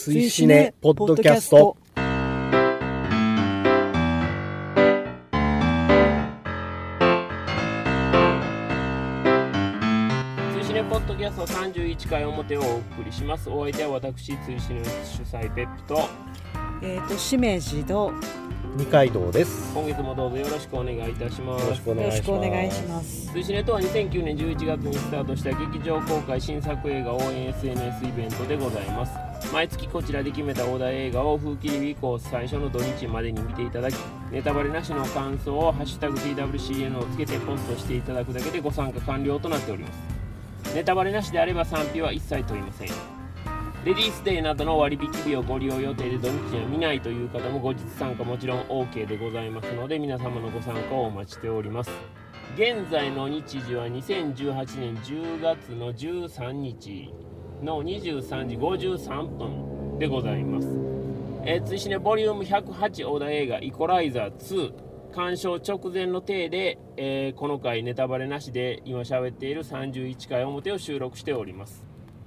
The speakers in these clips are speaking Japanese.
追試ねポッドキャスト。追試ねポッドキャスト31回表をお送りします。お相手は私追試ね主催ペップとえっ、としめじと二階堂です。今月もどうぞよろしくお願いいたします。よろしくお願いします。くお願いします。追試ねとは2009年11月にスタートした劇場公開新作映画応援 SNS イベントでございます毎月こちらで決めたお題映画を風切り日以降最初の土日までに見ていただきネタバレなしの感想を「ハッシュタグ #TWCN」をつけてポストしていただくだけでご参加完了となっております。ネタバレなしであれば賛否は一切問いません。レディースデーなどの割引日をご利用予定で土日は見ないという方も後日参加もちろん OK でございますので皆様のご参加をお待ちしております。現在の日時は2018年10月の13日。の23時53分でございます。えー、ツイシネボリューム108オーダー映画「イコライザー2」鑑賞直前の体で、えーこの回ネタバレなしで今喋っている31回表を収録しております。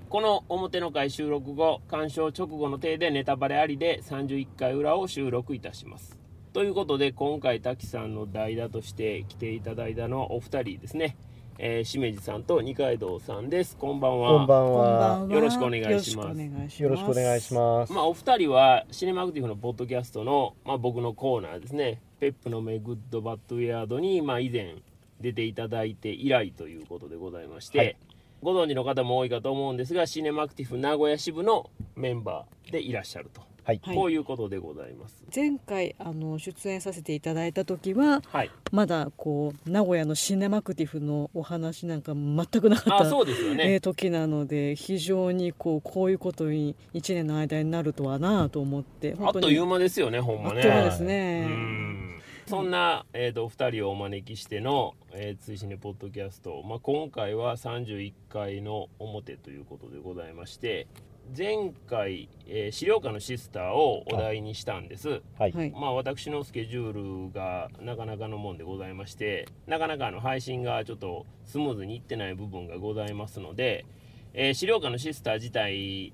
この表の回収録後鑑賞直後の体でネタバレありで31回裏を収録いたします。ということで今回滝さんの代打として来ていただいたのはお二人ですね、えー、しめじさんと二階堂さんです。こんばんは。こんばんは。よろしくお願いします。よろしくお願いします。よろしくお願いします。まあ、お二人はシネマクティフのポッドキャストの、まあ、僕のコーナーですね「ペップの目 Good Bad Weird に」まあ、以前出ていただいて以来ということでございまして、はい。ご存知の方も多いかと思うんですがシネマクティブ名古屋支部のメンバーでいらっしゃると、はいはいこういうことでございます。前回あの出演させていただいた時ははい、まだこう名古屋のシネマクティフのお話なんか全くなかあった。そうですよね、えー時なので非常にこうこういうことに1年の間になるとはなと思ってあっという間ですよねほんまね。あっという間ですね。うんそんな、えー、とお二人をお招きしての「えー、追試ねポッドキャスト」まあ、今回は31回の表ということでございまして前回、えー資料館のシスターをお題にしたんです。はいはい。まあ、私のスケジュールがなかなかのもんでございましてなかなかあの配信がちょっとスムーズにいってない部分がございますので、えー資料館のシスター自体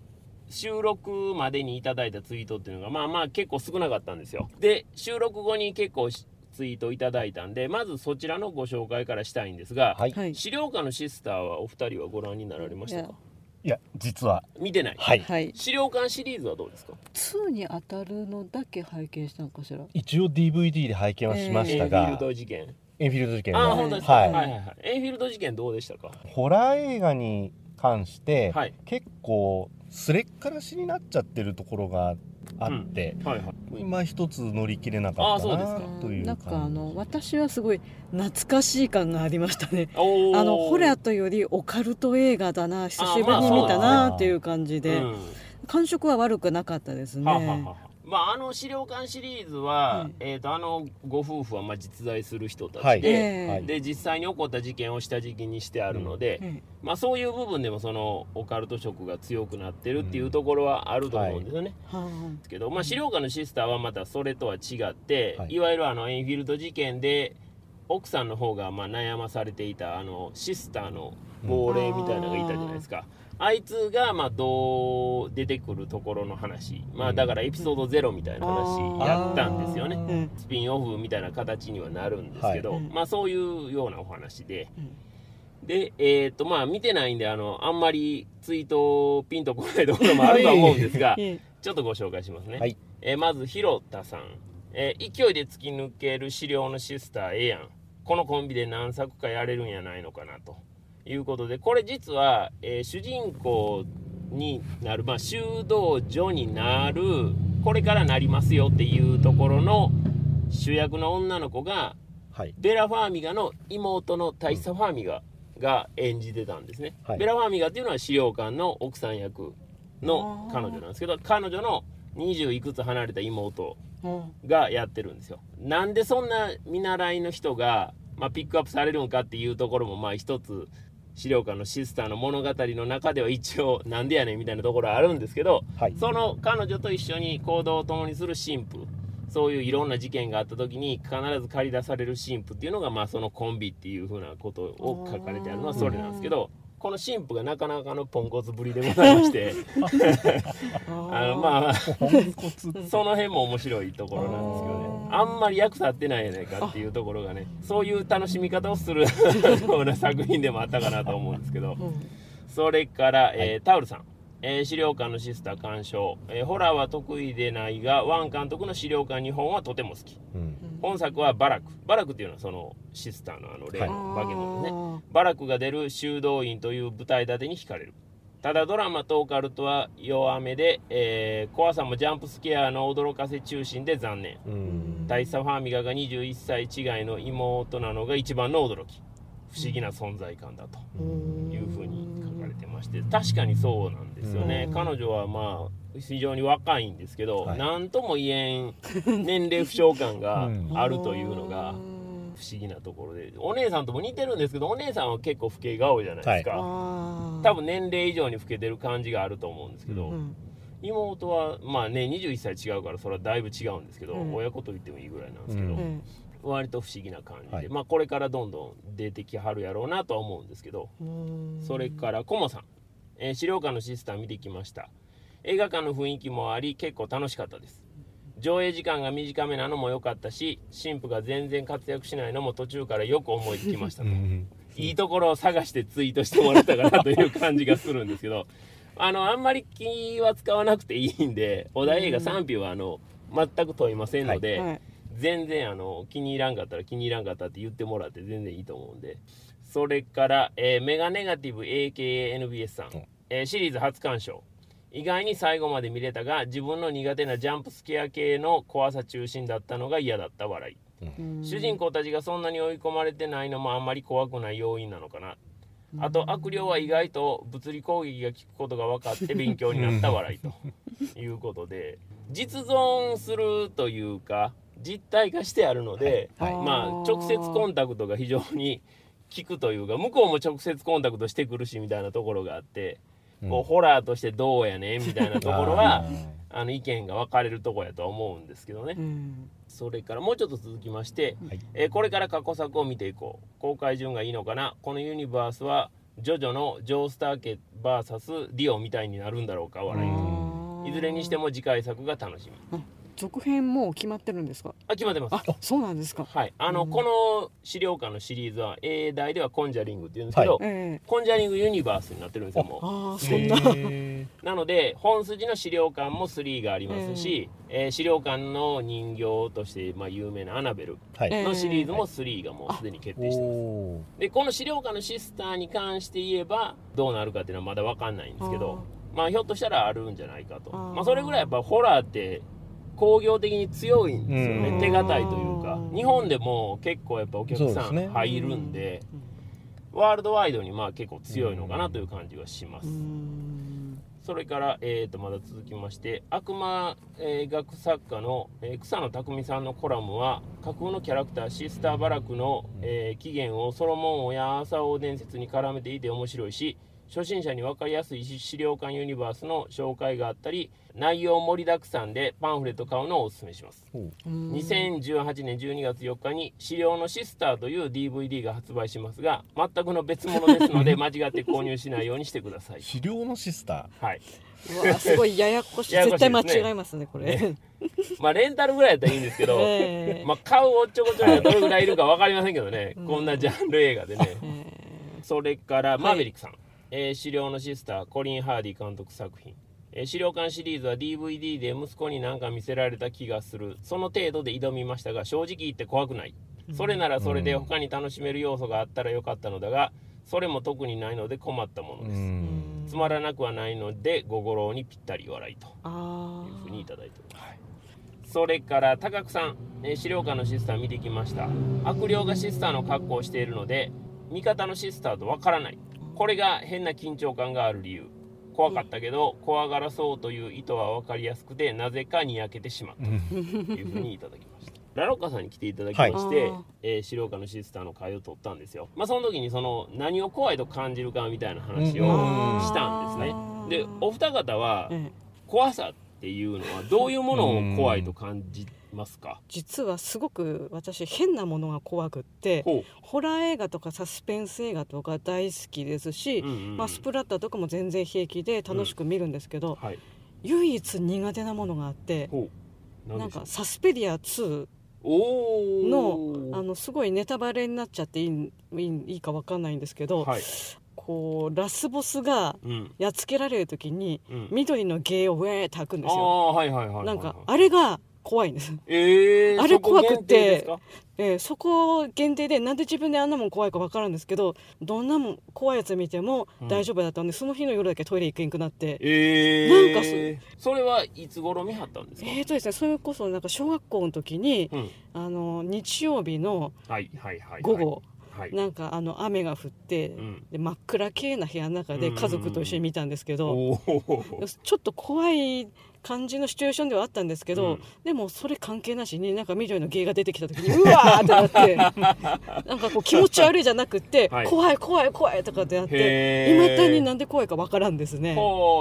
収録までにいただいたツイートっていうのがまあまあ結構少なかったんですよで収録後に結構しツイートいただいたんでまずそちらのご紹介からしたいんですが、はいはい。資料館のシスターはお二人はご覧になられましたか？いや実は見てない、はいはい。資料館シリーズはどうですか？2に当たるのだけ拝見したのかしら？一応 DVD で拝見はしまエンフィしたが、ールド事件エンフィールド事件あ本当ですか？ははいい、はい、はいエンフィールド事件どうでしたか？ホラー映画に関して、はい。結構すれっからしになっちゃってるところがあって、はい、はい。今一つ乗り切れなかったなあそうですか。というなんかあ感の私はすごい懐かしい感がありましたね。あのホラーというよりオカルト映画だな久しぶりに見たなっていう感じで、うん。感触は悪くなかったですね。ははははまあ、あの資料館シリーズは、はいえっ、と、あのご夫婦は、まあ、実在する人たちはい。で。ええ。はい。で実際に起こった事件を下敷きにしてあるので、えまあ、そういう部分でもそのオカルト色が強くなってるっていうところはあると思うんですよね。えはですけど、まあ、資料館のシスターはまたそれとは違って、はい。い、わゆるあのエンフィールド事件で奥さんの方がまあ悩まされていたあのシスターの亡霊みたいなのがいたじゃないですか、あいつがまあどう出てくるところの話、まあ、だからエピソードゼロみたいな話やったんですよね。スピンオフみたいな形にはなるんですけど、はいまあ、そういうようなお話で。うん。で、えっ、と、まあ、見てないんで、あの、あんまりツイートピンとこないところもあるとは思うんですが、えちょっとご紹介しますね。はい。えーまず、広田さん。えー勢いで突き抜ける資料のシスターええやん。このコンビで何作かやれるんやないのかなということで、これ実は、えー主人公になる、まあ、修道女になる、これからなりますよっていうところの主役の女の子が、はい。ベラ・ファーミガの妹の大佐ファーミガが演じてたんですね、はい。ベラ・ファーミガっていうのは資料館の奥さん役の彼女なんですけど彼女の20いくつ離れた妹うん。がやってるんですよ。なんでそんな見習いの人が、まあ、ピックアップされるんかっていうところもまあ一つ資料館のシスターの物語の中では一応なんでやねんみたいなところはあるんですけどはい。その彼女と一緒に行動を共にする神父そういういろんな事件があった時に必ず借り出される神父っていうのがまあそのコンビっていうふうなことを書かれてあるのはそれなんですけどこの神父がなかなかのポンコツぶりでございまして。あのまあ その辺も面白いところなんですけどね。あんまり役立ってないやないかっていうところがねそういう楽しみ方をする ような作品でもあったかなと思うんですけど。うん。それから、えータオルさん、えー資料館のシスター鑑賞、えーホラーは得意でないがワン監督の資料館日本はとても好き。うん。本作はバラク。バラクっていうのはそのシスターのあの例。はい。の化け物ね、あバラクが出る修道院という舞台立てに惹かれる。ただドラマとオカルトは弱めで、えー怖さもジャンプスケアの驚かせ中心で残念。うん。大佐ファーミガが21歳違いの妹なのが一番の驚き。不思議な存在感だと。ーいうふうに書かれてまして確かにそうなんですよね、うん。彼女はまあ非常に若いんですけど、はい。何とも言えん 年齢不詳感がうん。あるというのが不思議なところでお姉さんとも似てるんですけどお姉さんは結構老け顔じゃないですか、あー。多分年齢以上に老けてる感じがあると思うんですけど、うん。妹はまあね21歳違うからそれはだいぶ違うんですけど、うん。親子と言ってもいいぐらいなんですけど、うん。え割と不思議な感じで、はいまあこれからどんどん出てきはるやろうなとは思うんですけど、それからコモさん、えー資料館のシスター見てきました。映画館の雰囲気もあり結構楽しかったです。上映時間が短めなのも良かったし神父が全然活躍しないのも途中からよく思いつきましたと。うんいいところを探してツイートしてもらったかなという感じがするんですけど あのあんまり気は使わなくていいんでお題映画賛否はあの全く問いませんので、はい全然あの気に入らんかったら気に入らんかったって言ってもらって全然いいと思うんで。それから、えーメガネガティブ AKANBS さん、うん。えーシリーズ初鑑賞。意外に最後まで見れたが自分の苦手なジャンプスケア系の怖さ中心だったのが嫌だった笑い。うん。主人公たちがそんなに追い込まれてないのもあんまり怖くない要因なのかな。あと悪霊は意外と物理攻撃が効くことが分かって勉強になった笑いということで。実存するというか実体化してあるので、はい。まあ直接コンタクトが非常に効くというか向こうも直接コンタクトしてくるしみたいなところがあって、こうホラーとしてどうやねんみたいなところは あの意見が分かれるところやとは思うんですけどね。うん。それからもうちょっと続きまして、はい。えーこれから過去作を見ていこう。公開順がいいのかな？このユニバースはジョジョのジョースター家 VS ディオみたいになるんだろうか？笑いいずれにしても次回作が楽しみ続編もう決まってるんですか？あ決まってます。あそうなんですか。はい。あの、うん。この資料館のシリーズは英題ではコンジャリングっていうんですけど、ええコンジャリングユニバースになってるんですよもう。ああそんな。へ なので本筋の資料館も3がありますし、えー資料館の人形として、まあ、有名なアナベルのシリーズも3がもうすでに決定してます、おー。でこの資料館のシスターに関して言えばどうなるかっていうのはまだ分かんないんですけどまあひょっとしたらあるんじゃないかと。まあ、それぐらいやっぱホラーって工業的に強いんですよね。うん。手堅いというか。うん。日本でも結構やっぱお客さん入るんでワールドワイドにまあ結構強いのかなという感じはします。う。ん。それから、えー、とまだ続きまして悪魔、えー学作家の、えー草野匠さんのコラムは架空のキャラクターシスター・バラクの、えー起源をソロモン王やアーサー王伝説に絡めていて面白いし初心者に分かりやすい資料館ユニバースの紹介があったり内容盛りだくさんでパンフレット買うのをおすすめします。う。ん。2018年12月4日に「資料のシスター」という DVD が発売しますが全くの別物ですので 間違って購入しないようにしてください。資料のシスタはい、うわすごいややこしい。ややこしい絶対間違えますねこれ。ね。まあレンタルぐらいやったらいいんですけど、ええ。まあ買うおっちょこちょいがどれぐらいいるか分かりませんけどね、うんこんなジャンル映画でね。え。それからマーベリックさん、えー資料のシスターコリン・ハーディ監督作品、えー資料館シリーズは DVD で息子に何か見せられた気がする。その程度で挑みましたが正直言って怖くない。それならそれで他に楽しめる要素があったらよかったのだがそれも特にないので困ったものです、ん。つまらなくはないのでご五郎にぴったり笑いと。あいうふうにいただいております。はい。それから高久さん、えー資料館のシスター見てきました。悪霊がシスターの格好をしているので味方のシスターとわからないこれが変な緊張感がある理由。怖かったけど怖がらそうという意図は分かりやすくてなぜかにやけてしまった。うん。というふうにいただきました。ラロッカさんに来ていただきまして、はい。えー資料館のシスターの会を取ったんですよ。まあその時にその何を怖いと感じるかみたいな話をうん。したんですね。でお二方はええ。怖さっていうのはどういうものを怖いと感じますか？実はすごく私変なものが怖くってほホラー映画とかサスペンス映画とか大好きですし、う、うんうんうん。まあ、スプラッターとかも全然平気で楽しく見るんですけど、はい。唯一苦手なものがあってなんかサスペリア2おおのあのすごいネタバレになっちゃっていいいいか分かんないんですけど、はい。こうラスボスがうん。やっつけられる時にうん。緑の芸をウェーって吐くんですよ。ああはいはいはいはい。なんかあれが怖いんです、えー、あれ怖くて。そこえーそこ限定でなんで自分であんなもん怖いか分かるんですけどどんなもん怖いやつ見ても大丈夫だったんで、その日の夜だけトイレ行けんくなって。えー、なんかそれはいつ頃見はったんですか、えーとですねそれこそなんか小学校の時に、うん。あの日曜日の午後、はい。なんかあの雨が降って、うん。で真っ暗系な部屋の中で家族と一緒に見たんですけど、ちょっと怖い感じのシチュエーションではあったんですけど、うん。でもそれ関係なしになんか緑の芸が出てきた時にうわーってなって なんかこう気持ち悪いじゃなくって、はい。怖い怖い怖いとかってなっていまだになんで怖いかわからんですね。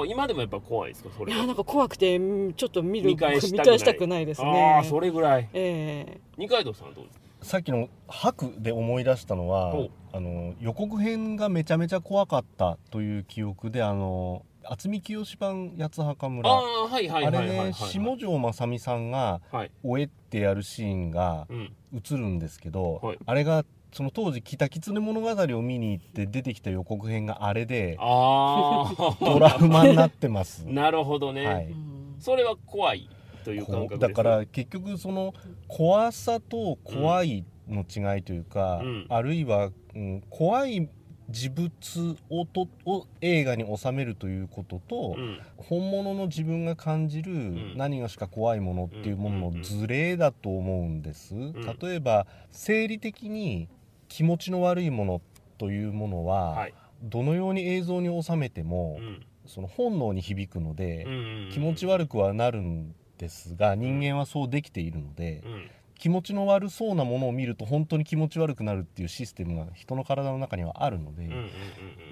今でもやっぱ怖いですかそれは。いやなんか怖くてうんちょっと見る見返したくない。したくないですあね。あ。それぐらい。え二階堂さんはどうですか？さっきの「白」で思い出したのはあの予告編がめちゃめちゃ怖かったという記憶であの渥美清版八つ墓あ村あれね下條正美さんがはい「おえ」ってやるシーンがうん。映るんですけど、はい。あれがその当時「北狐物語」を見に行って出てきた予告編があれであトラウマになってます。あ なるほどね、はい。それは怖いという感こ覚ですうだから結局その怖さと怖いの違いというか、うん。あるいは、うん、怖い事物をとを映画に収めるということと、うん。本物の自分が感じるん。何がしか怖いものっていうもののズレだと思うんです、ん。例えば生理的に気持ちの悪いものというものは、はい。どのように映像に収めても、うん。その本能に響くので、うん。気持ち悪くはなるんですが人間はそうできているので、うん気持ちの悪そうなものを見ると本当に気持ち悪くなるっていうシステムが人の体の中にはあるので、うんうんうん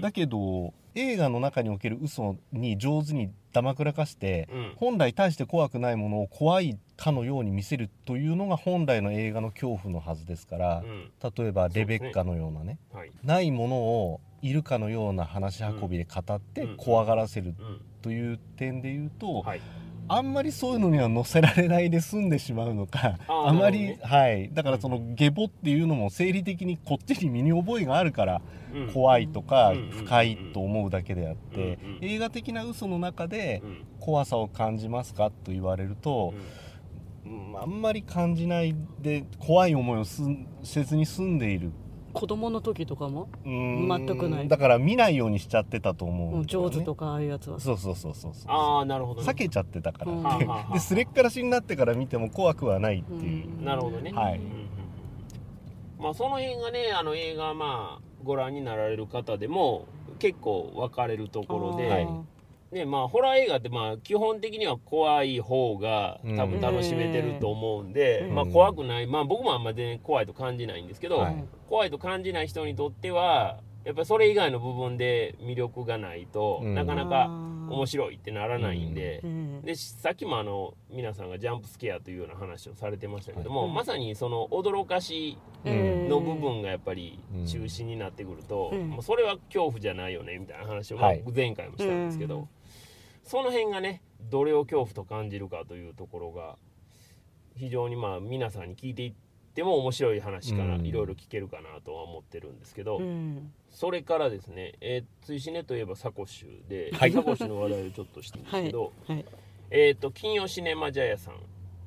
だけど映画の中における嘘に上手にだまくらかして、うん。本来大して怖くないものを怖いかのように見せるというのが本来の映画の恐怖のはずですから、うん。例えばレベッカのようなねはい。ないものをいるかのような話し運びで語ってうん。怖がらせるうん。という点で言うと、はいあんまりそういうのには載せられないで済んでしまうのかあーあまり、なるほはい。だからその下ボっていうのも生理的にこっちに身に覚えがあるからうん。怖いとかうん。深いと思うだけであって映画的な嘘の中でうん。怖さを感じますかと言われると、うん。あんまり感じないで怖い思いをせずに済んでいる子供の時とかも、うーん。全くない。だから見ないようにしちゃってたと思ううんんですよね、上手とかああいうやつは。そうそうそうそうそう。ああなるほどね。避けちゃってたから、うん。ですれっからしになってから見ても怖くはないっていう、うん。なるほどね。はい。うんまあその辺がねあの映画まあご覧になられる方でも結構分かれるところで、はいねまあホラー映画ってまあ基本的には怖い方が多分楽しめてると思うんで、うん。まあ怖くないまあ僕もあんまり全然怖いと感じないんですけど、はい。怖いと感じない人にとってはやっぱりそれ以外の部分で魅力がないと、うん。なかなか面白いってならないんで、うん。でさっきもあの皆さんがジャンプスケアというような話をされてましたけども、はいまさにその驚かしうん。の部分がやっぱりうん。中心になってくると、うん。もうそれは恐怖じゃないよねみたいな話をはい。前回もしたんですけど、うんその辺がねどれを恐怖と感じるかというところが非常にまあ皆さんに聞いていっても面白い話からうん。いろいろ聞けるかなとは思ってるんですけど、うん。それからですね、えー、追試ねといえばサコッシュで、はい。サコッシュの話題をちょっとしてるんですけど、はい。えっ、と金曜シネマジャヤさん、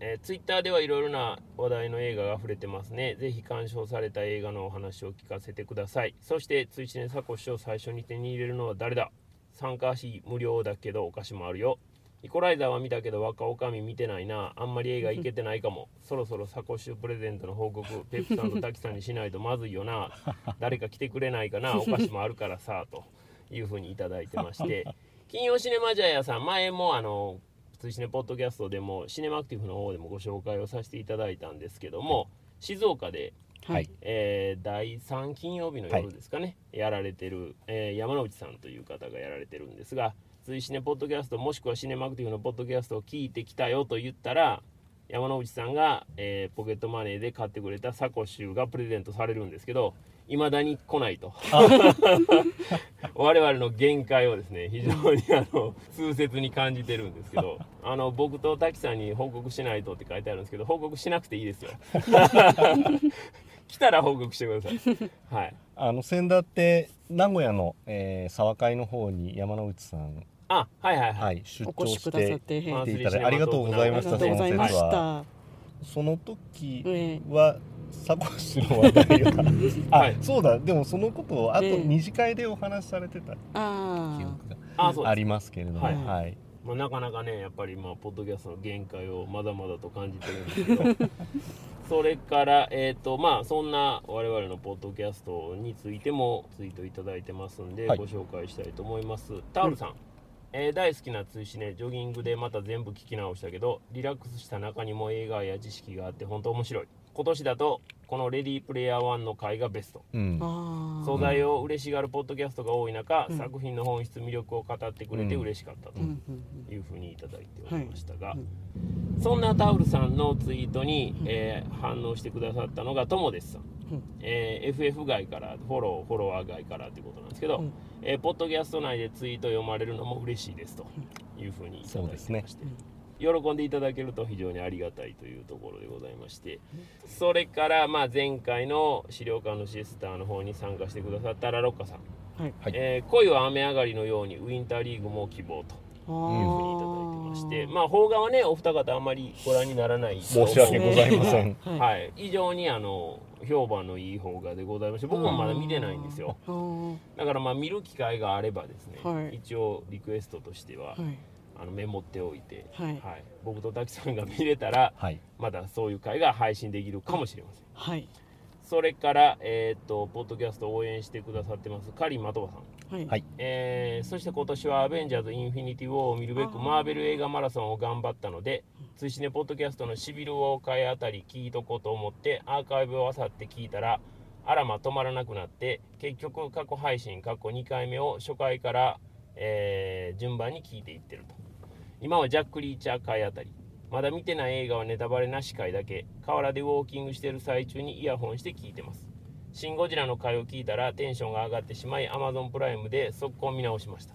えー、ツイッターではいろいろな話題の映画が溢れてますね。ぜひ鑑賞された映画のお話を聞かせてください。そして追試ねサコッシュを最初に手に入れるのは誰だ参加費無料だけどお菓子もあるよ。イコライザーは見たけど若女将見てないな。あんまり映画行けてないかも。そろそろサコッシュプレゼントの報告ペップさんとタキさんにしないと まずいよな。誰か来てくれないかな。お菓子もあるからさというふうにいただいてまして。金曜シネマジャヤさん。前もあの追試ねポッドキャストでもシネマアクティブの方でもご紹介をさせていただいたんですけども静岡で、はい。えー第3金曜日の夜ですかね、やられてる、えー山之内さんという方がやられてるんですが追試ねポッドキャストもしくはシネマアクティブのポッドキャストを聞いてきたよと言ったら山之内さんが、えーポケットマネーで買ってくれたサコッシュがプレゼントされるんですけどいまだに来ないと。我々の限界をですね非常にあの痛切に感じてるんですけどあの僕と滝さんに報告しないとって書いてあるんですけど報告しなくていいですよ 来たら報告してください。はい。あの先だって名古屋の、えー、沢会の方に山之内さん、あはいはいはい、はい、出お張し越しくださて来ていただいてありがとうございありがましたとうございましその説はた。その時えはサコッシュの話題が あ、はい。そうだ。でもそのことをあとええ。二次会でお話しされてた記あ憶がありますけれども、ははいい、まあ、なかなかねやっぱりまあポッドキャストの限界をまだまだと感じてるんですけど。それからえっ、とまあそんな我々のポッドキャストについてもツイートいただいてますんで、はい。ご紹介したいと思います。タオルさん、えー大好きな追試ねジョギングでまた全部聞き直したけどリラックスした中にも映画や知識があって本当面白い今年だとこの「レディープレイヤー1」の回がベスト。うん。素材を嬉しがるポッドキャストが多い中、うん。作品の本質魅力を語ってくれて嬉しかったとうん。うんいうふうにいただいておりましたが、うん。そんなタオルさんのツイートに、えー反応してくださったのがともですさん、うん。えー FF 外からフォローフォロワー外からということなんですけど、うん。えーポッドキャスト内でツイート読まれるのも嬉しいですというふうにいただいてそうですね。まして、喜んでいただけると非常にありがたいというところでございまして。それからまあ前回の資料館のシスターの方に参加してくださったラロッカさん、はい。はい。えー恋は雨上がりのようにウィンターリーグも希望とあいうふうにいただいてまして。まあ邦画はねお二方あんまりご覧にならない申し訳ございません。はい、はい、非常にあの評判のいい邦画でございまして。僕もまだ見てないんですよ。だからまあ見る機会があればですね、はい。一応リクエストとしては、はいあのメモっておいて、はい。僕と滝さんが見れたらはい。まだそういう回が配信できるかもしれません。はい。それから、えーっとポッドキャストを応援してくださってますカリン・マトバさん。はい。はい。えーそして今年は「アベンジャーズ・インフィニティ・ウォー」を見るべくマーベル映画マラソンを頑張ったので追試ねポッドキャストの「シビル・ウォーカー」あたり聞いとこうと思ってアーカイブを漁って聞いたらあらま止まらなくなって結局過去配信過去2回目を初回から、えー順番に聞いていってると今はジャック・リーチャー回あたり。まだ見てない映画はネタバレなし回だけ。河原でウォーキングしてる最中にイヤホンして聞いてます。シン・ゴジラの回を聞いたらテンションが上がってしまい Amazon プライムで速攻見直しました。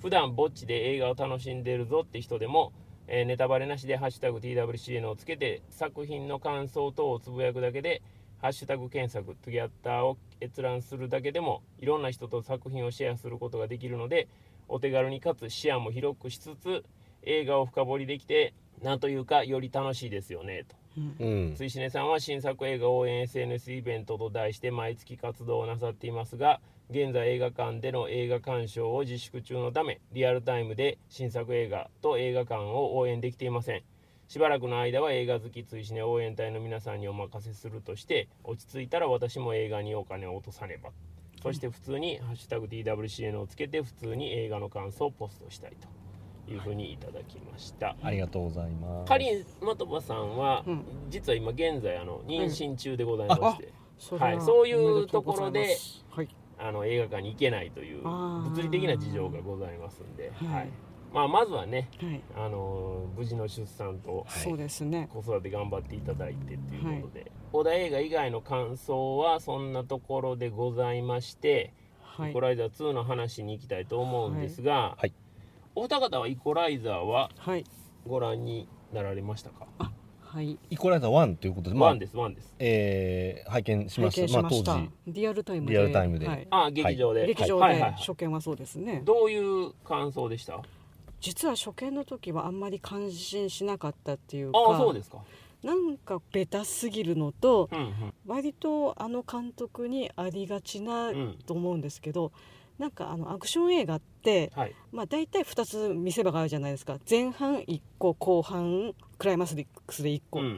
普段ぼっちで映画を楽しんでるぞって人でも、えーネタバレなしで「ハッシュタグ #TWCN」をつけて作品の感想等をつぶやくだけでハッシュタグ検索トゥギャッターを閲覧するだけでもいろんな人と作品をシェアすることができるのでお手軽にかつ視野も広くしつつ映画を深掘りできてなんというかより楽しいですよねと。うん。追試ねさんは新作映画応援 SNS イベントと題して毎月活動をなさっていますが現在映画館での映画鑑賞を自粛中のためリアルタイムで新作映画と映画館を応援できていません。しばらくの間は映画好き追試ね応援隊の皆さんにお任せするとして落ち着いたら私も映画にお金を落とさねば。そして普通に「ハッシュタグ #TWCN」をつけて普通に映画の感想をポストしたいというふうにいただきました。ありがとうございます。かりんまとばさんは、うん。実は今現在あの妊娠中でございまして、それははいそういうところではい。あの映画館に行けないという物理的な事情がございますんで、はい。はい。まあ、まずはね、はい。あの無事の出産とそうですね。子育て頑張っていただいてっていうことで、小田映画以外の感想はそんなところでございまして、はい。イコライザー2の話に行きたいと思うんですが、はいお二方はイコライザーははい。ご覧になられましたか、はい。イコライザー1ということで、まあワンですワンです。えー拝見しま拝した。見しました、まあ、当時。リアルタイムで。リアルタイムで。はい。あ劇場で、劇場ではいはいはい。初見はそうですね。どういう感想でした？あ実は初見の時はあんまり感心しなかったっていうかあそうですか。なんかベタすぎるのとうんうん。割とあの監督にありがちなうんと思うんですけど、なんかあのアクション映画って、はい。まあ、大体2つ見せ場があるじゃないですか。前半1個後半クライマックスで1個、うんう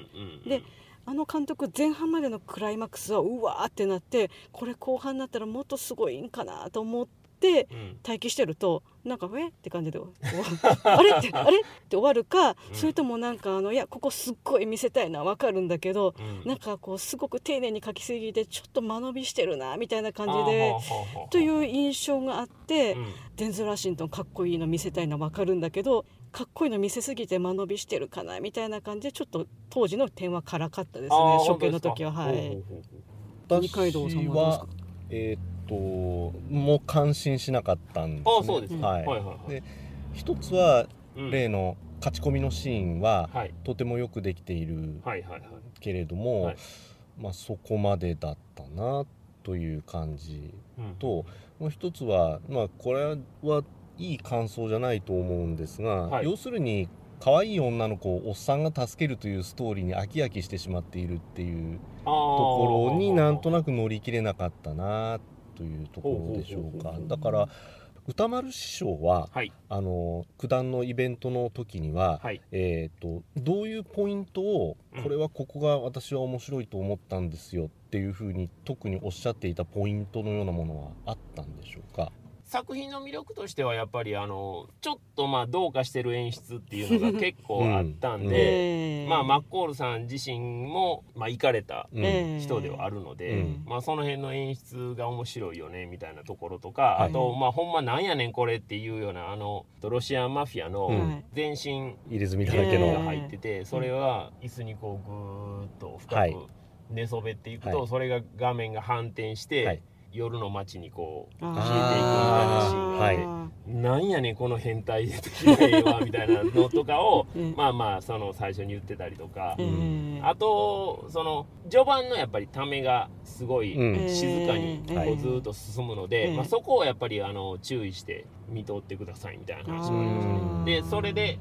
ん。であの監督前半までのクライマックスはうわーってなってこれ後半になったらもっとすごいんかなと思ってうん。待機してるとなんか「え？っ?」て感じで あれ？ってあれ？って終わるか、うん。それともなんかあのいやここすっごい見せたいのは分かるんだけど、うん。なんかこうすごく丁寧に書きすぎてちょっと間延びしてるなみたいな感じでという印象があって、うん。デンゼル・ワシントンかっこいいの見せたいのは分かるんだけどかっこいいの見せすぎて間延びしてるかなみたいな感じでちょっと当時の点は辛かったですね初見の時ははい。二階堂さんはどうですか？えーっともう感心しなかったんです、ね、ああそうですか、はい、はいはいはい。で一つはうん。例の勝ち込みのシーンははい。とてもよくできているはいはいはい。けれども、はい。まあ、そこまでだったなという感じうんともう一つは、まあ、これはいい感想じゃないと思うんですが、はい。要するに可愛い女の子をおっさんが助けるというストーリーに飽き飽きしてしまっているっていうとところになんとななく乗り切れなかったなというところでしょうか。だから歌丸師匠ははい。あの九段のイベントの時には、はい。えー、とどういうポイントをうん。これはここが私は面白いと思ったんですよっていうふうに特におっしゃっていたポイントのようなものはあったんでしょうか作品の魅力としてはやっぱりあのちょっとまあどうかしてる演出っていうのが 結構あったんうん。で、えーまあマッコールさん自身もまあ行かれた人ではあるので、うん。まあその辺の演出が面白いよねみたいなところとか、はい。あとまあほんまなんやねんこれっていうようなあのロシアンマフィアのうん。全身入れ墨だらけの、えが入ってて、それは椅子にこうぐーっとはい。深く寝そべっていくと、はい。それが画面が反転して、はい夜の街にこう消えていくみたいなシーンがあって、なんやねんこの変態的な絵はみたいなのとかを うん。まあまあその最初に言ってたりとか、えーあとその序盤のやっぱりためがすごいうん。静かにえーこうずーっと進むので、えーまあ、そこをやっぱりあの注意して見とってくださいみたいな話もありましたね。でそれで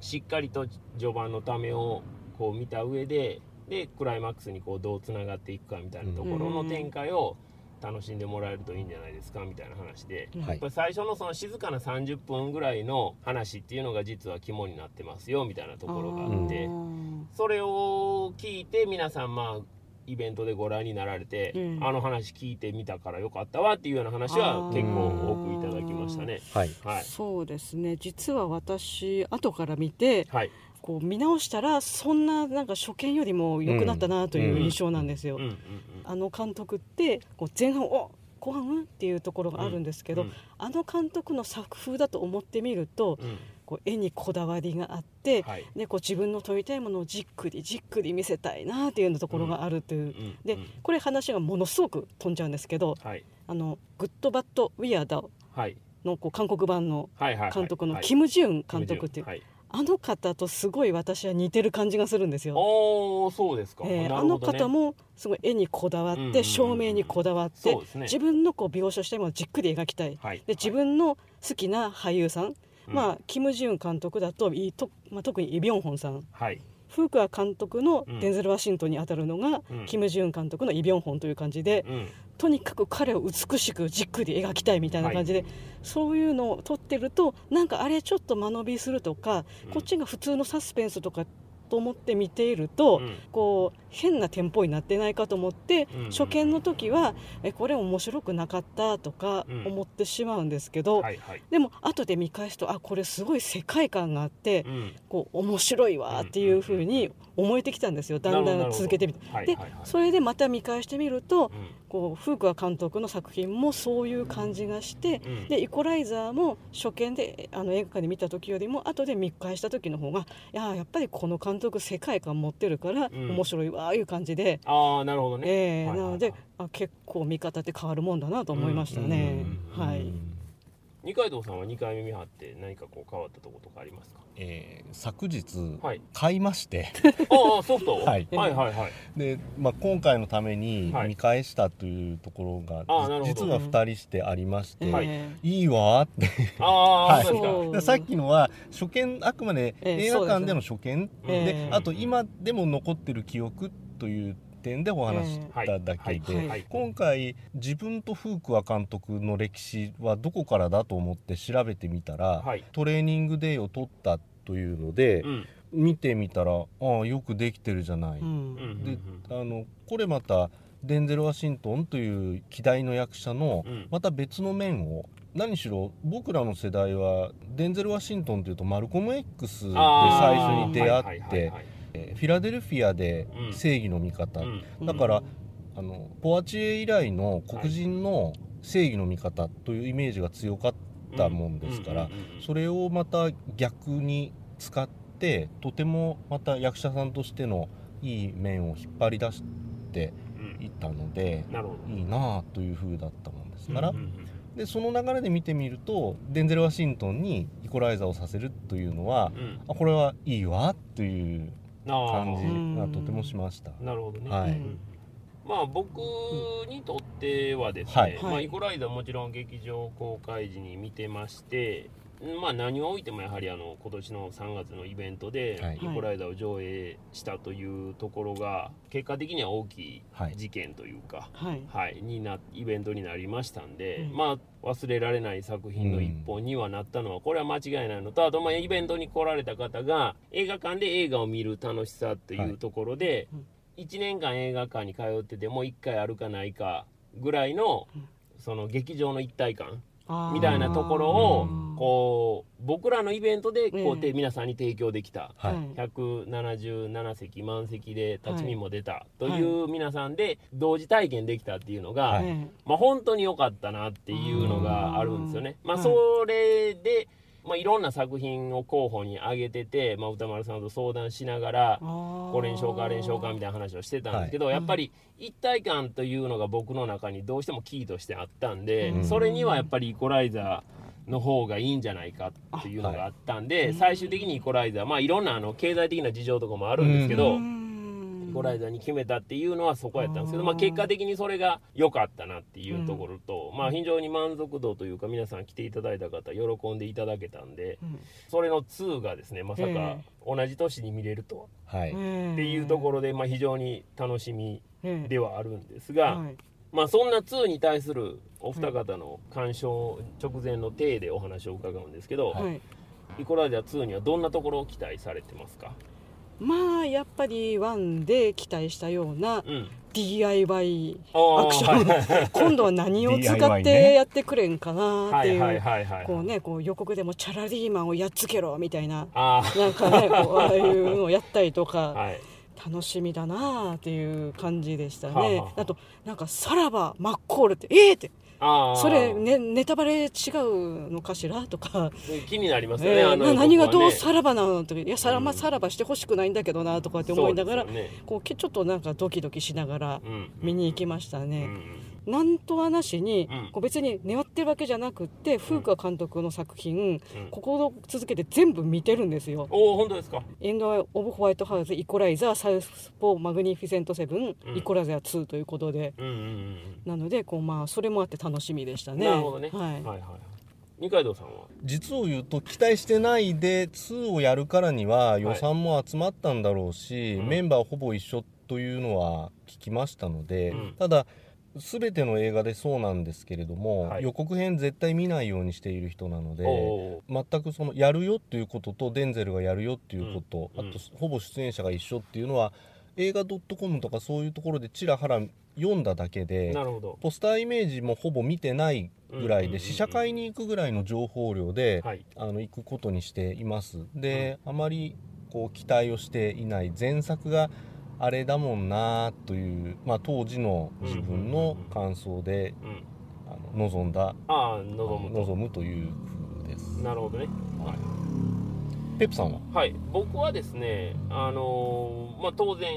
しっかりと序盤のためをこう見た上ででクライマックスにこうどうつながっていくかみたいなところの展開を楽しんでもらえるといいんじゃないですかみたいな話で。うん。はい。やっぱり最初のその静かな30分ぐらいの話っていうのが実は肝になってますよみたいなところがあってそれを聞いて皆さんまあイベントでご覧になられて、うん。あの話聞いてみたからよかったわっていうような話は結構多くいただきましたね。はい。はい、そうですね。実は私後から見てはいこう見直したらそんななんか初見よりも良くなったなという印象なんですよ。あの監督ってこう前半お後半うんっていうところがあるんですけど、うんあの監督の作風だと思ってみるとうんこう絵にこだわりがあって、はいでこう自分の撮りたいものをじっくりじっくり見せたいなっていうようなところがあるという、でこれ話がものすごく飛んじゃうんですけどはい「あの Good Bad Weird あはいのこう韓国版の監督のキム・ジュン監督っていう、はい、あの方とすごい私は似てる感じがするんですよ。おおそうですか、えーあの方もすごい絵にこだわって、うんうんうんうん。照明にこだわって、ね。自分のこう描写したいものをじっくり描きたい、はい。で自分の好きな俳優さん、うん。まあ、キム・ジュン監督だとイと、まあ、特にイ・ビョンホンさん。はい。フークア監督のうん。デンゼル・ワシントンに当たるのが、うん。キム・ジュン監督のイ・ビョンホンという感じで、うんとにかく彼を美しくじっくり描きたいみたいな感じで、そういうのを撮ってるとなんかあれちょっと間延びするとか、うん。こっちが普通のサスペンスとかと思って見ていると、うん。こう変なテンポになってないかと思って、うん。初見の時はえこれ面白くなかったとかうん。思ってしまうんですけど、はいはい。でも後で見返すとあこれすごい世界観があって、うん。こう面白いわっていうふうに思えてきたんですよ。だんだん続けてみて。ではいはいはい。それでまた見返してみるとうん。こうフークア監督の作品もそういう感じがして、うん。でイコライザーも初見であの映画館で見た時よりも後で見返した時の方がいややっぱりこの監督世界観持ってるからうん。面白いわあいう感じで、ああなるほどね、えーはいはいはい。なのであ結構見方って変わるもんだなと思いましたね。うん。はい、二階堂さんは2回目見張って何かこう変わったとことかありますか？えー昨日はい。買いまして、ああソフト、はい。はいはいはい。で、まあ、今回のためにはい。見返したというところが、あーなるほど。実は2人してありまして、はい。えいいわーって。ああ、はい。そうですか。そうでさっきのは初見あくまでええ映画館での初見。えで,、えあと今でも残ってる記憶という点でお話ししただけで、今回自分とフークア監督の歴史はどこからだと思って調べてみたら、はい。トレーニングデーを取ったというので、うん。見てみたらああよくできてるじゃない、うん。うんであのこれまたデンゼル・ワシントンという希代の役者のうん。また別の面を何しろ僕らの世代はデンゼル・ワシントンというとマルコム X で最初に出会ってえーフィラデルフィアでうん。正義の味方、うん。だからあのポアチエ以来の黒人の正義の味方というイメージが強かったもんですから、うん。うん。うん。うん。それをまた逆に使ってとてもまた役者さんとしてのいい面を引っ張り出してうん。いったのでなるほど。いいなあという風だったもんですから、うんうんうん。でその流れで見てみるとデンゼル・ワシントンにイコライザーをさせるというのは、うん。あこれはいいわという感じがとてもしました。なるほどね、はい。うん。まあ僕にとってはですね、はい。まあ、はいイコライザーもちろん劇場公開時に見てましてまあ何をおいてもやはりあの今年の3月のイベントではい。イコライザーを上映したというところが結果的には大きいはい。事件というか、はい。はい、になイベントになりましたんで、うん。まあ忘れられない作品の一本にはなったのはこれは間違いないのとあとまあイベントに来られた方が映画館で映画を見る楽しさっていうところで、うん。1年間映画館に通ってても1回あるかないかぐらいのうん。その劇場の一体感みたいなところをうん。こう僕らのイベントでこう皆さんに提供できた。はい。177席満席で辰巳も出たとはい。いう皆さんで同時体験できたっていうのが、はい。えまあ、本当に良かったなっていうのがあるんですよね。まあ、はい。それで、まあ、いろんな作品を候補に挙げてて、まあ、歌丸さんと相談しながらえここれにしようかあれにしようかみたいな話をしてたんですけど、はい。やっぱり一体感というのが僕の中にどうしてもキーとしてあったんで、うん。それにはやっぱりイコライザーの方がいいんじゃないかっていうのがあったんで、はい最終的にイコライザーまあいろんなあの経済的な事情とかもあるんですけど、イコライザーに決めたっていうのはそこやったんですけど、まあ、結果的にそれが良かったなっていうところと、まあ、非常に満足度というか皆さん来ていただいた方喜んでいただけたんでそれの2がですねまさかえ同じ年に見れるとは。はい、っていうところで、まあ、非常に楽しみろではあるんですが、まあ、そんな2に対するお二方の鑑賞直前の体でお話を伺うんですけど、はいはい。イコライザー2にはどんなところを期待されてますか、まあやっぱり1で期待したようなうん、DIY あーアクション。今度は何を使っねてやってくれんかなっていうこうねこう予告でもチャラリーマンをやっつけろみたいなあなんかねこうああいうのをやったりとあか はい。楽しみだなっていう感じでしたね。はあはあはあ。あとなんかさらばマッコールってええってあーそれ、ね、ネタバレ違うのかしら？とか、気になりますよね、えーあのな何がどうさらばなのとかいやさら,、まさらばしてほしくないんだけどなとかって思いながら、そうね。こうけちょっとなんかドキドキしながらうん。見に行きましたうね。んなんとはなしに、うん。こう別に願ってるわけじゃなくって風川監督の作品、うん。ここを続けて全部見てるんですよ。おお本当ですか？エンド・オブ・ホワイトハウス、イコライザー、サウスポー・マグニフィセント・セブン、うん。イコライザー2ということで、なのでこう、まあ、それもあって楽しみでしたね。なるほどね、はい。はいはい二階堂さんは？実を言うと期待してないで2をやるからには予算も集まったんだろうし、うん。メンバーほぼ一緒というのは聞きましたので、うん。ただ全ての映画でそうなんですけれども、はい。予告編絶対見ないようにしている人なのでおー全くそのやるよっていうこととデンゼルがやるよっていうこと、うん。あとほぼ出演者が一緒っていうのは映画 .com とかそういうところでちらはら読んだだけでなるほど。ポスターイメージもほぼ見てないぐらいうんうんうんうん。で試写会に行くぐらいの情報量で、はい。あの行くことにしています。で、あまりこう期待をしていない前作があれだもんなという、まあ、当時の自分の感想でうんあの望んだああ望むと。望むという風です。なるほどね。はい。ペップさんは？はい、僕はですね、あのーまあ、当然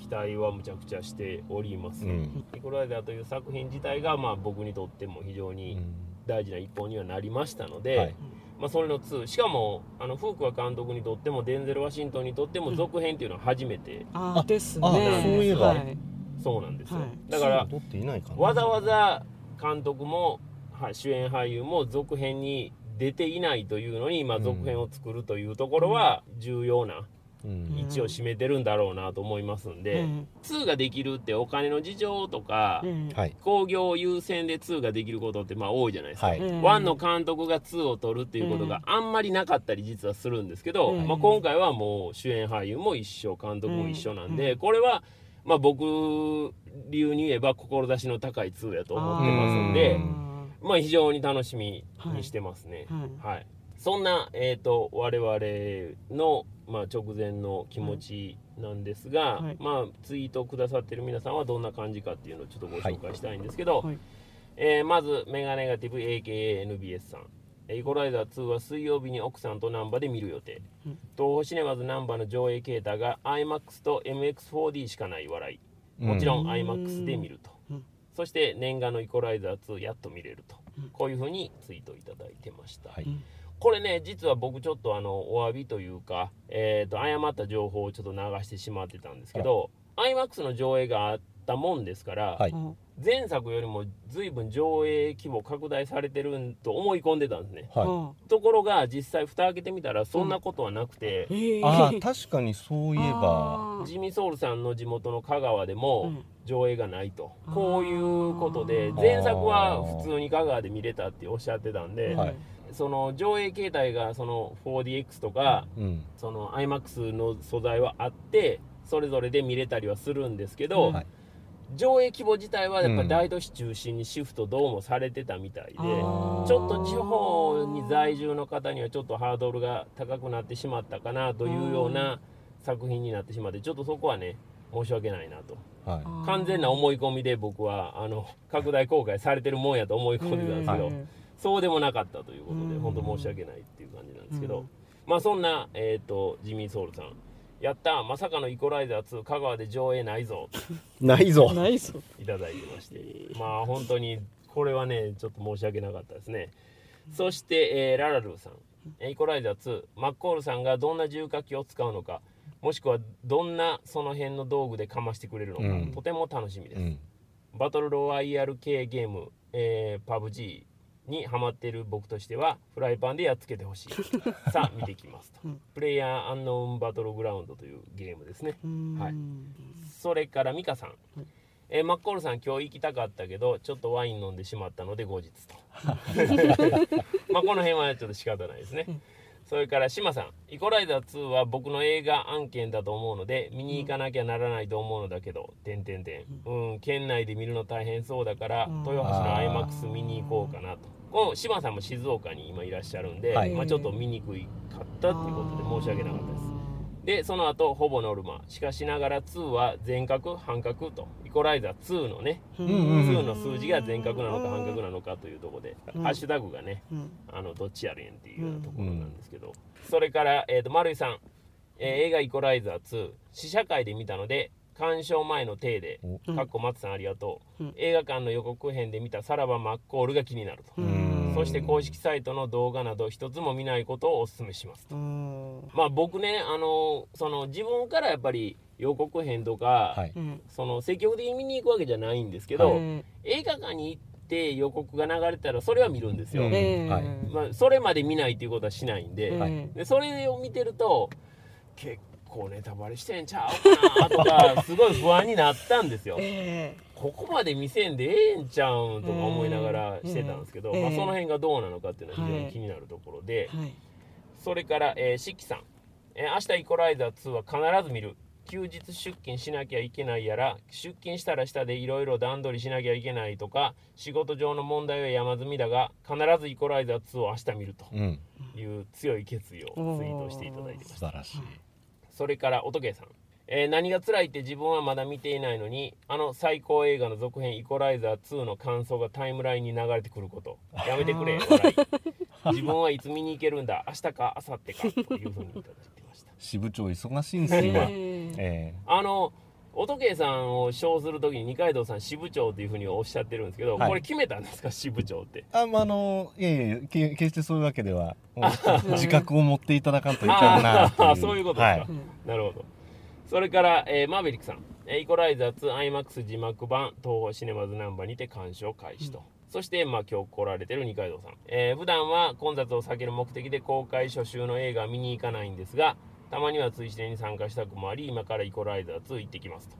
期待はむちゃくちゃしております、うん。イコライザーという作品自体が、まあ、僕にとっても非常うにん。大事な一本にはなりましたので、はいまあ、それの2しかもあのフークは監督にとってもデンゼル・ワシントンにとっても続編っていうのは初めて、ああですね。あそういえば。はい。そうなんですよ、はい。だから撮っていないかな。わざわざ監督も、はい、主演俳優も続編に出ていないというのに、まあ、続編を作るというところは重要なうん。位置を占めてるんだろうなと思いますんで、うん。2ができるってお金の事情とか、うん。はい。興行優先で2ができることってまあ多いじゃないですか。はい。うん。1の監督が2を取るっていうことがあんまりなかったり実はするんですけど、うん。まあ、今回はもう主演俳優も一緒監督も一緒なんで、うん。これはまあ僕流に言えば志の高い2やと思ってますんでうまあ非常に楽しみにしてますね。はい。はい、そんな、えー、と我々の、まあ、直前の気持ちなんですが、はい。まあ、ツイートくださってる皆さんはどんな感じかっていうのをちょっとご紹介したいんですけど、はい。えーまずメガネガティブ AKANBS さん。えイコライザー2は水曜日に奥さんと難波で見る予定、東宝シネマズ難波の上映形態が iMAX と MX4D しかない笑い。もちろん iMAX で見ると、うん。そして念願のイコライザー2やっと見れると、こういうふうにツイートいただいてました、はいこれね実は僕ちょっとあのお詫びというか、えー、と誤った情報をちょっと流してしまってたんですけど iMAX の上映があったもんですから、はい。うん。前作よりも随分上映規模拡大されてるんと思い込んでたんですね。はところが実際蓋開けてみたらそんなことはなくて、いいあー確かにそういえば。ジミー・ソウルさんの地元の香川でもうん。上映がないと、こういうことで前作は普通に香川で見れたっておっしゃってたんで、はいその上映形態がその 4DX とか、うん。その iMAX の素材はあってそれぞれで見れたりはするんですけど、はい。上映規模自体はやっぱうん大都市中心にシフトどうもされてたみたいで、あー。ちょっと地方に在住の方にはちょっとハードルが高くなってしまったかなというような作品になってしまってちょっとそこはね申し訳ないなと。はい。完全な思い込みで僕はあの拡大公開されてるもんやと思い込んでたんですけど、うんそうでもなかったということでうん。本当申し訳ないっていう感じなんですけど、うん。まあそんな、えー、とジミー・ソウルさんやったまさかのイコライザー2香川で上映ないぞ ないぞ。ないぞ。いただいてましてまあ本当にこれはねちょっと申し訳なかったですね。そして、えーララルーさんえーイコライザー2マッコールさんがどんな重火器を使うのかもしくはどんなその辺の道具でかましてくれるのか、うん。とても楽しみです、うん。バトルロワイヤル系ゲーム、えー、PUBG にハマっている僕としてはフライパンでやっつけてほしい。さあ見てきますと、うん。プレイヤーアンノーンバトルグラウンドというゲームですね。うん。はい。それからミカさん、えーマッコールさん今日行きたかったけどちょっとワイン飲んでしまったので後日と。まあこの辺はちょっと仕方ないですね、それから島さん「イコライザー2」は僕の映画案件だと思うので見に行かなきゃならないと思うのだけど、てんてんてん。うん県内で見るの大変そうだから、うん。豊橋の IMAX 見に行こうかなと。この島さんも静岡に今いらっしゃるんで、はい。まあ、ちょっと見にくいかったっていうことで申し訳なかったですでその後ほぼノルマ。しかしながら2は全角半角と。イコライザー2のね、うん。うん2の数字が全角なのか半角なのかというところで、うん。ハッシュタグがねうん。あのどっちやねんっていうようなところなんですけど、それから、えー、と丸井さん、えー映画「イコライザー2」試写会で見たので鑑賞前の体でお「かっこ松さんありがとう、うん。映画館の予告編で見たさらばマッコールが気になると、うんそして公式サイトの動画など一つも見ないことをお勧めします。うん。まあ僕ねあのその自分からやっぱり予告編とか、はい。うん。その積極的に見に行くわけじゃないんですけど、え映画館に行って予告が流れたらそれは見るんですよ、はい。まあ、それまで見ないっていうことはしないんで,、はい。でそれを見てると結構ネタバレしてんちゃうかなとか すごい不安になったんですよ。えここまで見せんでええんちゃうんとか思いながらしてたんですけど、ええまあ、その辺がどうなのかっていうのは非常に気になるところで、ーはい。それから、えー、しっきさん、えー明日イコライザー2は必ず見る。休日出勤しなきゃいけないやら、出勤したら下でいろいろ段取りしなきゃいけないとか、仕事上の問題は山積みだが、必ずイコライザー2を明日見るとうん。いう強い決意をツイートしていただいてました。素晴らしい。それから、おとけさん。えー何が辛いって自分はまだ見ていないのに、あの最高映画の続編イコライザー2の感想がタイムラインに流れてくること。やめてくれ、笑い。自分はいつ見に行けるんだ、明日か明後日か、というふうにいただいてました。支部長忙しいんです今えーえあの、おとけさんを称するときに二階堂さん支部長というふうにおっしゃってるんですけど、はいこれ決めたんですか、支部長って？えあまああのいやいやけ決してそういうわけでは 自覚を持っていただかんといかんなっていう あーそういうことですか。はいなるほど。それから、えーマーベリックさん、えーイコライザー2 IMAX 字幕版東宝シネマズナンバーにて鑑賞開始と。そして、まあ、今日来られてる二階堂さん、えー普段は混雑を避ける目的で公開初週の映画は見に行かないんですがたまには追試練に参加したくもあり今からイコライザー2行ってきますと。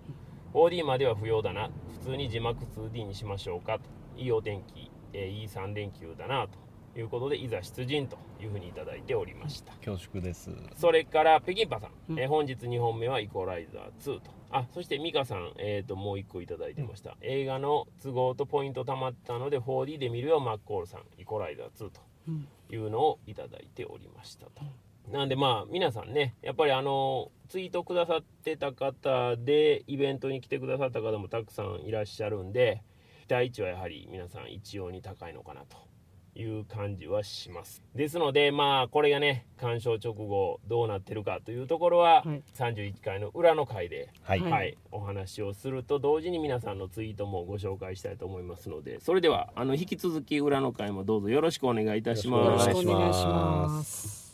4D までは不要だな。普通に字幕 2D にしましょうかと。いいお天気、えーいい3連休だなと。いうことでいざ出陣というふうにいただいておりました。恐縮です。それから北京パさん、うん。えー本日2本目はイコライザー2と。あそして美香さん、えー、ともう1個いただいてました、映画の都合とポイントたまったので 4D で見るよマッコールさん。イコライザー2とうん。いうのをいただいておりましたと。なんでまあ皆さんねやっぱりあのツイートくださってた方でイベントに来てくださった方もたくさんいらっしゃるんで期待値はやはり皆さん一様に高いのかなという感じはします。ですのでまあこれがね鑑賞直後どうなってるかというところは、はい。31回の裏の回ではい、はい。はい、お話をすると同時に皆さんのツイートもご紹介したいと思いますのでそれではあの引き続き裏の回もどうぞよろしくお願いいたします。よろしお願いしくお願いしまます